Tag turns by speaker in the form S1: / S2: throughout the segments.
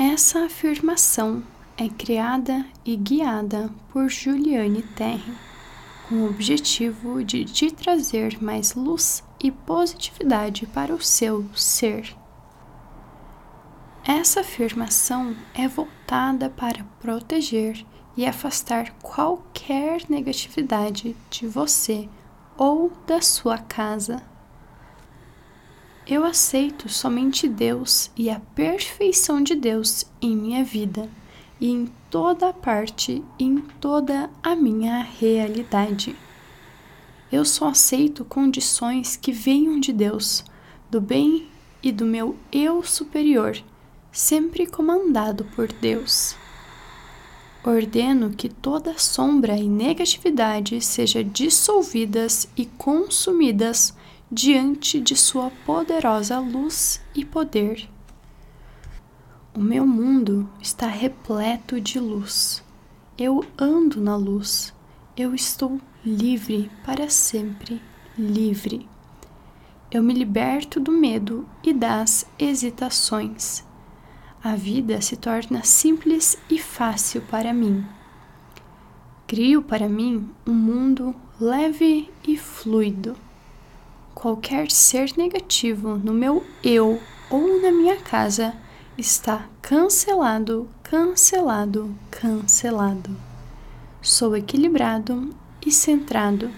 S1: Essa afirmação é criada e guiada por Juliane Terry, com o objetivo de te trazer mais luz e positividade para o seu ser. Essa afirmação é voltada para proteger e afastar qualquer negatividade de você ou da sua casa. Eu aceito somente Deus e a perfeição de Deus em minha vida e em toda parte e em toda a minha realidade. Eu só aceito condições que venham de Deus, do bem e do meu eu superior, sempre comandado por Deus. Ordeno que toda sombra e negatividade seja dissolvidas e consumidas diante de sua poderosa luz e poder. O meu mundo está repleto de luz. Eu ando na luz. Eu estou livre para sempre, livre. Eu me liberto do medo e das hesitações. A vida se torna simples e fácil para mim. Crio para mim um mundo leve e fluido. Qualquer ser negativo no meu eu ou na minha casa está cancelado, cancelado, cancelado. Sou equilibrado e centrado.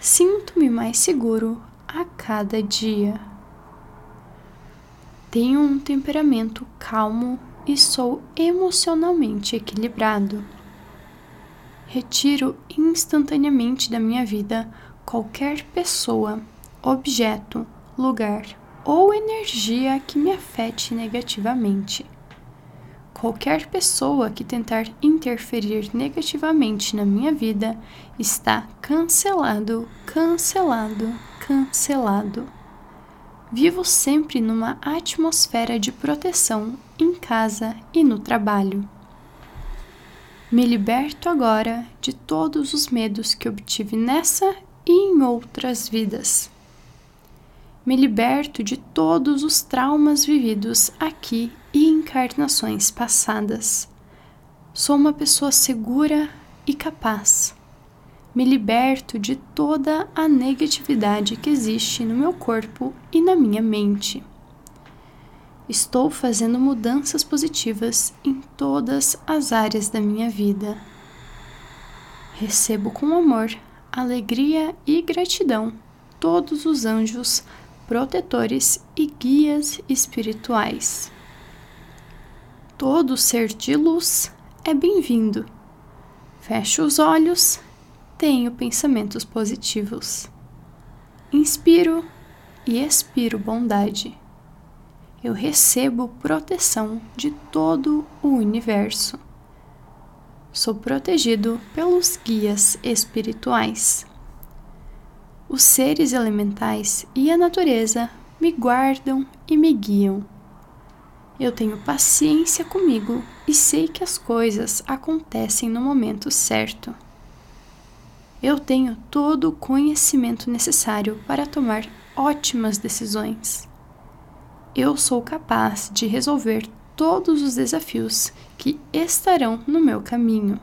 S1: Sinto-me mais seguro a cada dia. Tenho um temperamento calmo e sou emocionalmente equilibrado. Retiro instantaneamente da minha vida qualquer pessoa, objeto, lugar ou energia que me afete negativamente. Qualquer pessoa que tentar interferir negativamente na minha vida está cancelado, cancelado, cancelado. Vivo sempre numa atmosfera de proteção em casa e no trabalho. Me liberto agora de todos os medos que obtive nessa e em outras vidas me liberto de todos os traumas vividos aqui e encarnações passadas. Sou uma pessoa segura e capaz. Me liberto de toda a negatividade que existe no meu corpo e na minha mente. Estou fazendo mudanças positivas em todas as áreas da minha vida. Recebo com amor, alegria e gratidão todos os anjos protetores e guias espirituais. Todo ser de luz é bem-vindo. Fecho os olhos, tenho pensamentos positivos. Inspiro e expiro bondade. Eu recebo proteção de todo o universo. Sou protegido pelos guias espirituais. Os seres elementais e a natureza me guardam e me guiam. Eu tenho paciência comigo e sei que as coisas acontecem no momento certo. Eu tenho todo o conhecimento necessário para tomar ótimas decisões. Eu sou capaz de resolver todos os desafios que estarão no meu caminho.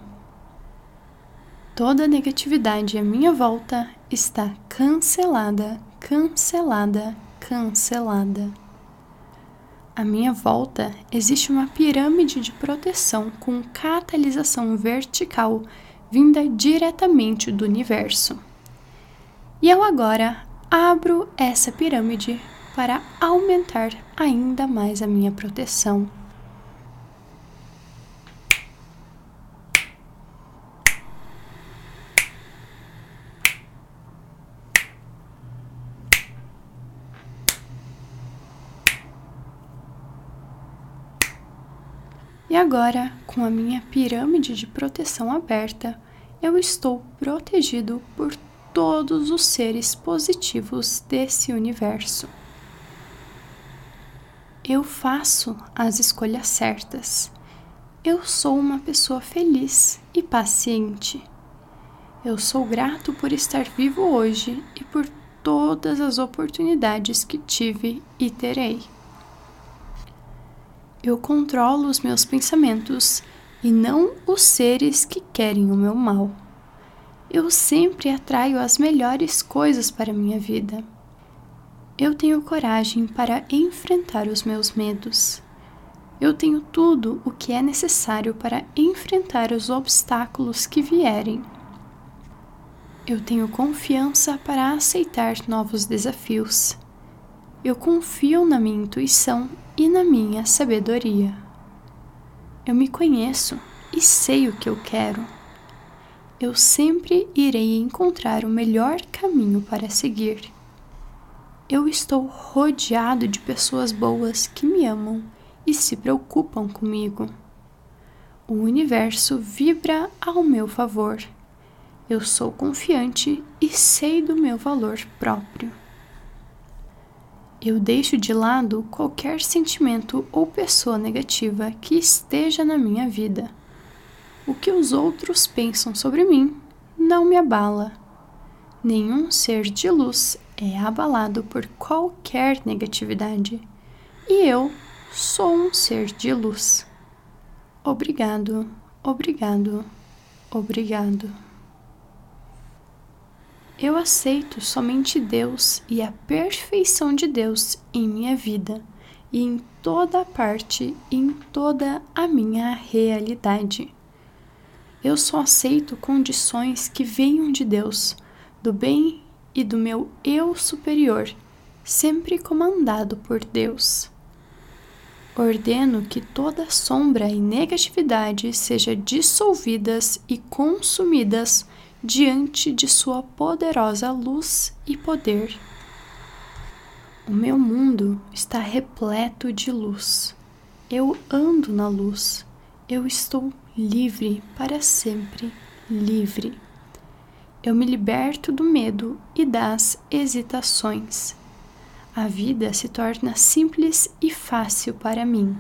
S1: Toda negatividade à minha volta está cancelada, cancelada, cancelada. À minha volta existe uma pirâmide de proteção com catalisação vertical vinda diretamente do universo. E eu agora abro essa pirâmide para aumentar ainda mais a minha proteção. E agora, com a minha pirâmide de proteção aberta, eu estou protegido por todos os seres positivos desse universo. Eu faço as escolhas certas. Eu sou uma pessoa feliz e paciente. Eu sou grato por estar vivo hoje e por todas as oportunidades que tive e terei. Eu controlo os meus pensamentos e não os seres que querem o meu mal. Eu sempre atraio as melhores coisas para minha vida. Eu tenho coragem para enfrentar os meus medos. Eu tenho tudo o que é necessário para enfrentar os obstáculos que vierem. Eu tenho confiança para aceitar novos desafios. Eu confio na minha intuição e na minha sabedoria. Eu me conheço e sei o que eu quero. Eu sempre irei encontrar o melhor caminho para seguir. Eu estou rodeado de pessoas boas que me amam e se preocupam comigo. O universo vibra ao meu favor. Eu sou confiante e sei do meu valor próprio. Eu deixo de lado qualquer sentimento ou pessoa negativa que esteja na minha vida. O que os outros pensam sobre mim não me abala. Nenhum ser de luz é abalado por qualquer negatividade. E eu sou um ser de luz. Obrigado, obrigado, obrigado. Eu aceito somente Deus e a perfeição de Deus em minha vida e em toda parte em toda a minha realidade. Eu só aceito condições que venham de Deus, do bem e do meu eu superior, sempre comandado por Deus. Ordeno que toda sombra e negatividade sejam dissolvidas e consumidas diante de Sua poderosa luz e poder. O meu mundo está repleto de luz. Eu ando na luz. Eu estou livre para sempre, livre eu me liberto do medo e das hesitações. A vida se torna simples e fácil para mim.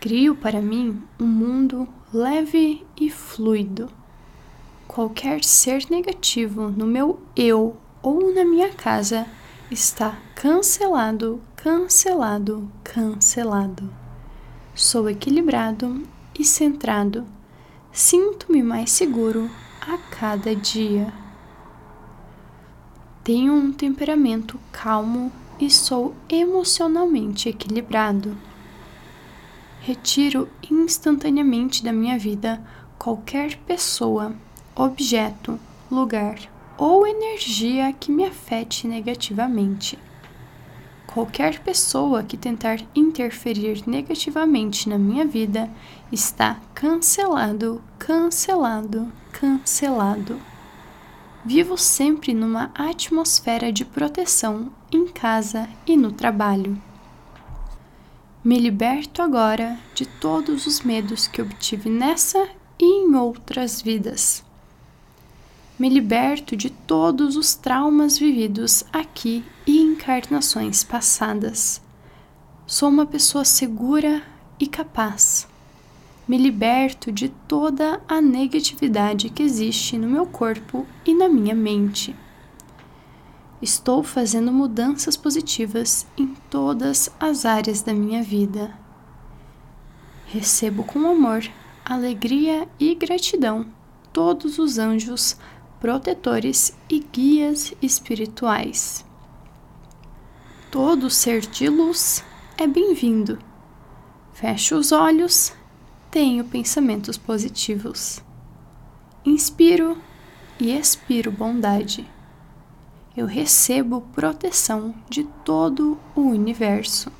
S1: Crio para mim um mundo leve e fluido. Qualquer ser negativo no meu eu ou na minha casa está cancelado, cancelado, cancelado. Sou equilibrado e centrado. Sinto-me mais seguro a cada dia. Tenho um temperamento calmo e sou emocionalmente equilibrado. Retiro instantaneamente da minha vida qualquer pessoa, objeto, lugar ou energia que me afete negativamente. Qualquer pessoa que tentar interferir negativamente na minha vida está cancelado, cancelado, cancelado. Vivo sempre numa atmosfera de proteção em casa e no trabalho. Me liberto agora de todos os medos que obtive nessa e em outras vidas. Me liberto de todos os traumas vividos aqui e encarnações passadas. Sou uma pessoa segura e capaz. Me liberto de toda a negatividade que existe no meu corpo e na minha mente. Estou fazendo mudanças positivas em todas as áreas da minha vida. Recebo com amor, alegria e gratidão todos os anjos protetores e guias espirituais. Todo ser de luz é bem-vindo. Fecho os olhos, tenho pensamentos positivos. Inspiro e expiro bondade. Eu recebo proteção de todo o universo.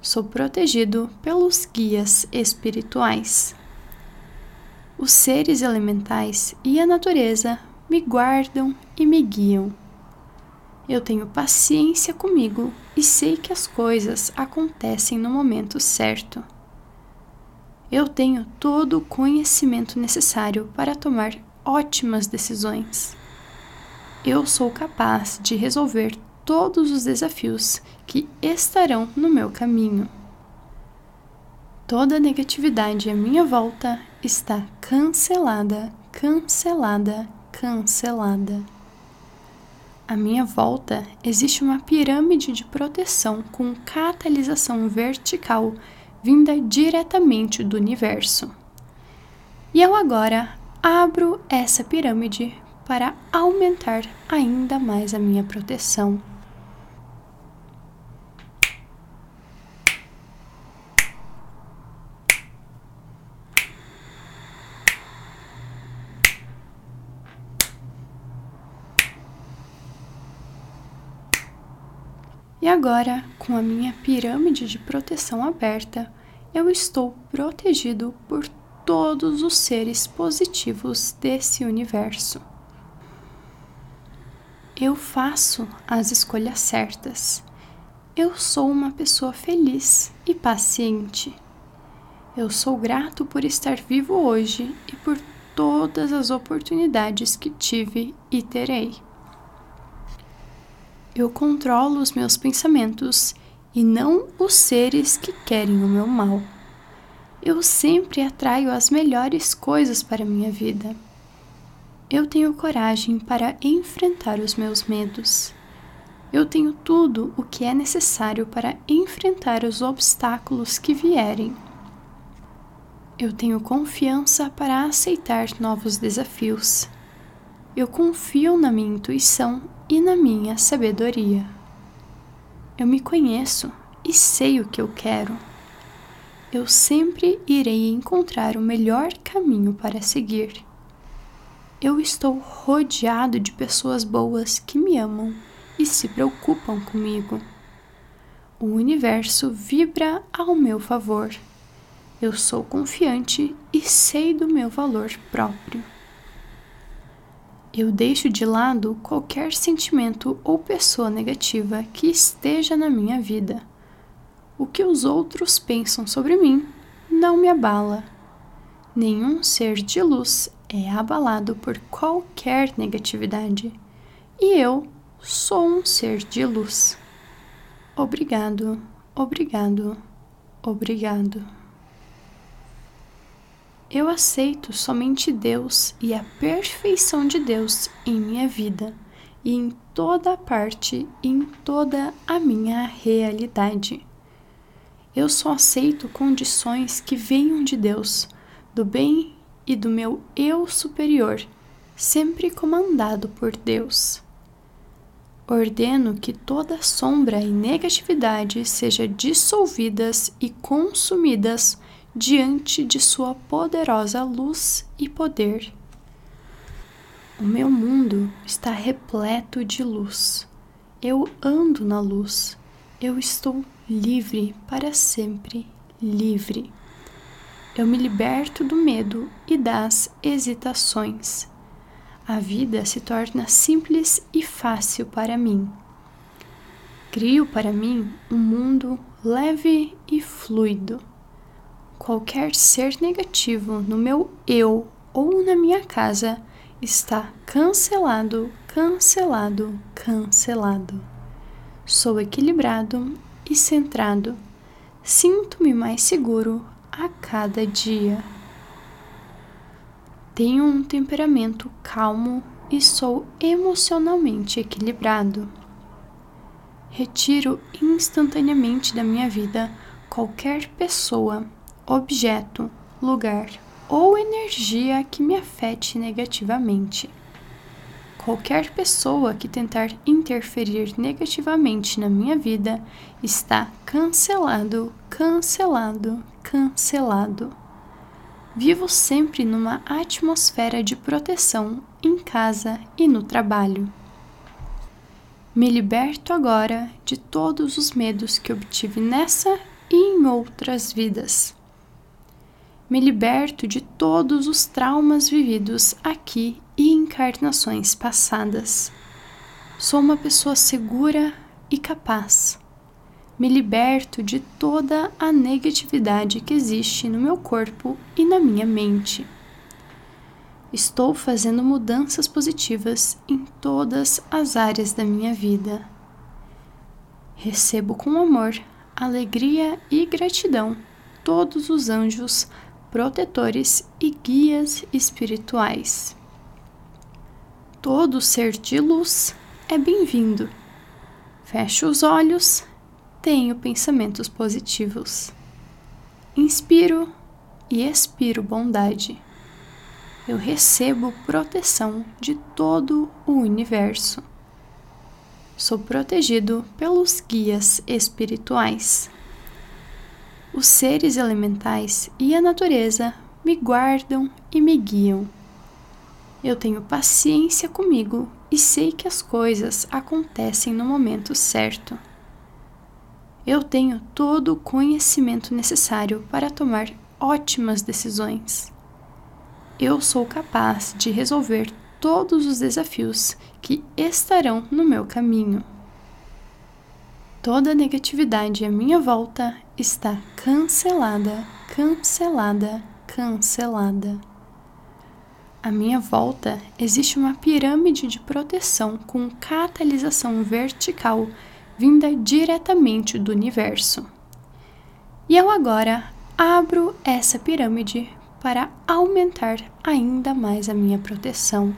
S1: Sou protegido pelos guias espirituais os seres elementais e a natureza me guardam e me guiam. Eu tenho paciência comigo e sei que as coisas acontecem no momento certo. Eu tenho todo o conhecimento necessário para tomar ótimas decisões. Eu sou capaz de resolver todos os desafios que estarão no meu caminho. Toda negatividade à minha volta está cancelada, cancelada, cancelada. À minha volta existe uma pirâmide de proteção com catalisação vertical vinda diretamente do universo. E eu agora abro essa pirâmide para aumentar ainda mais a minha proteção. E agora, com a minha pirâmide de proteção aberta, eu estou protegido por todos os seres positivos desse universo. Eu faço as escolhas certas. Eu sou uma pessoa feliz e paciente. Eu sou grato por estar vivo hoje e por todas as oportunidades que tive e terei. Eu controlo os meus pensamentos e não os seres que querem o meu mal. Eu sempre atraio as melhores coisas para minha vida. Eu tenho coragem para enfrentar os meus medos. Eu tenho tudo o que é necessário para enfrentar os obstáculos que vierem. Eu tenho confiança para aceitar novos desafios. Eu confio na minha intuição e na minha sabedoria. Eu me conheço e sei o que eu quero. Eu sempre irei encontrar o melhor caminho para seguir. Eu estou rodeado de pessoas boas que me amam e se preocupam comigo. O universo vibra ao meu favor. Eu sou confiante e sei do meu valor próprio. Eu deixo de lado qualquer sentimento ou pessoa negativa que esteja na minha vida. O que os outros pensam sobre mim não me abala. Nenhum ser de luz é abalado por qualquer negatividade. E eu sou um ser de luz. Obrigado, obrigado, obrigado. Eu aceito somente Deus e a perfeição de Deus em minha vida e em toda parte e em toda a minha realidade. Eu só aceito condições que venham de Deus, do bem e do meu eu superior, sempre comandado por Deus. Ordeno que toda sombra e negatividade seja dissolvidas e consumidas diante de Sua poderosa luz e poder. O meu mundo está repleto de luz. Eu ando na luz. Eu estou livre para sempre, livre. Eu me liberto do medo e das hesitações. A vida se torna simples e fácil para mim. Crio para mim um mundo leve e fluido qualquer ser negativo no meu eu ou na minha casa está cancelado, cancelado, cancelado. Sou equilibrado e centrado. Sinto-me mais seguro a cada dia. Tenho um temperamento calmo e sou emocionalmente equilibrado. Retiro instantaneamente da minha vida qualquer pessoa objeto, lugar ou energia que me afete negativamente. Qualquer pessoa que tentar interferir negativamente na minha vida está cancelado, cancelado, cancelado. Vivo sempre numa atmosfera de proteção em casa e no trabalho. Me liberto agora de todos os medos que obtive nessa e em outras vidas me liberto de todos os traumas vividos aqui e encarnações passadas. Sou uma pessoa segura e capaz. Me liberto de toda a negatividade que existe no meu corpo e na minha mente. Estou fazendo mudanças positivas em todas as áreas da minha vida. Recebo com amor, alegria e gratidão todos os anjos protetores e guias espirituais. Todo ser de luz é bem-vindo. Fecho os olhos, tenho pensamentos positivos. Inspiro e expiro bondade. Eu recebo proteção de todo o universo. Sou protegido pelos guias espirituais. Os seres elementais e a natureza me guardam e me guiam. Eu tenho paciência comigo e sei que as coisas acontecem no momento certo. Eu tenho todo o conhecimento necessário para tomar ótimas decisões. Eu sou capaz de resolver todos os desafios que estarão no meu caminho. Toda negatividade à minha volta está cancelada, cancelada, cancelada. À minha volta existe uma pirâmide de proteção com catalisação vertical vinda diretamente do universo. E eu agora abro essa pirâmide para aumentar ainda mais a minha proteção.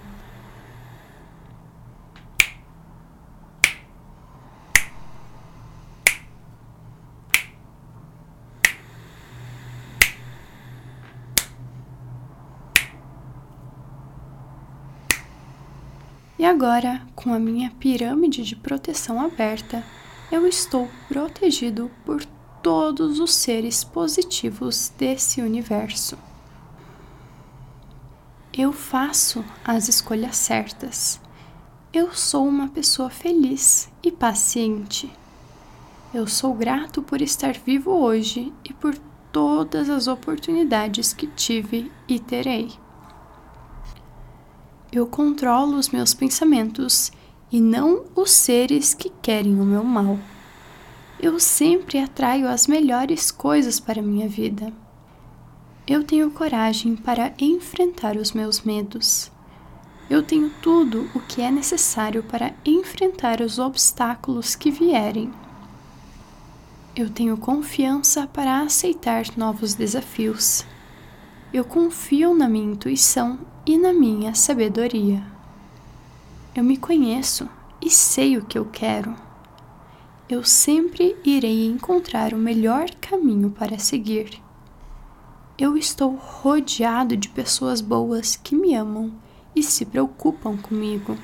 S1: E agora, com a minha pirâmide de proteção aberta, eu estou protegido por todos os seres positivos desse universo. Eu faço as escolhas certas. Eu sou uma pessoa feliz e paciente. Eu sou grato por estar vivo hoje e por todas as oportunidades que tive e terei. Eu controlo os meus pensamentos e não os seres que querem o meu mal. Eu sempre atraio as melhores coisas para minha vida. Eu tenho coragem para enfrentar os meus medos. Eu tenho tudo o que é necessário para enfrentar os obstáculos que vierem. Eu tenho confiança para aceitar novos desafios. Eu confio na minha intuição e na minha sabedoria. Eu me conheço e sei o que eu quero. Eu sempre irei encontrar o melhor caminho para seguir. Eu estou rodeado de pessoas boas que me amam e se preocupam comigo.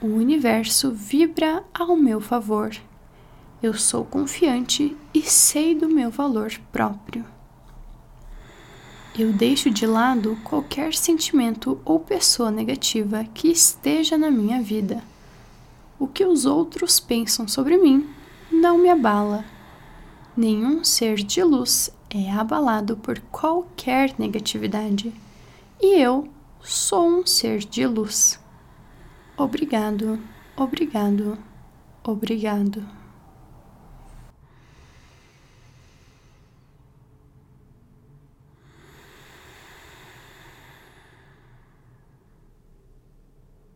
S1: O universo vibra ao meu favor. Eu sou confiante e sei do meu valor próprio. Eu deixo de lado qualquer sentimento ou pessoa negativa que esteja na minha vida. O que os outros pensam sobre mim não me abala. Nenhum ser de luz é abalado por qualquer negatividade. E eu sou um ser de luz. Obrigado, obrigado, obrigado.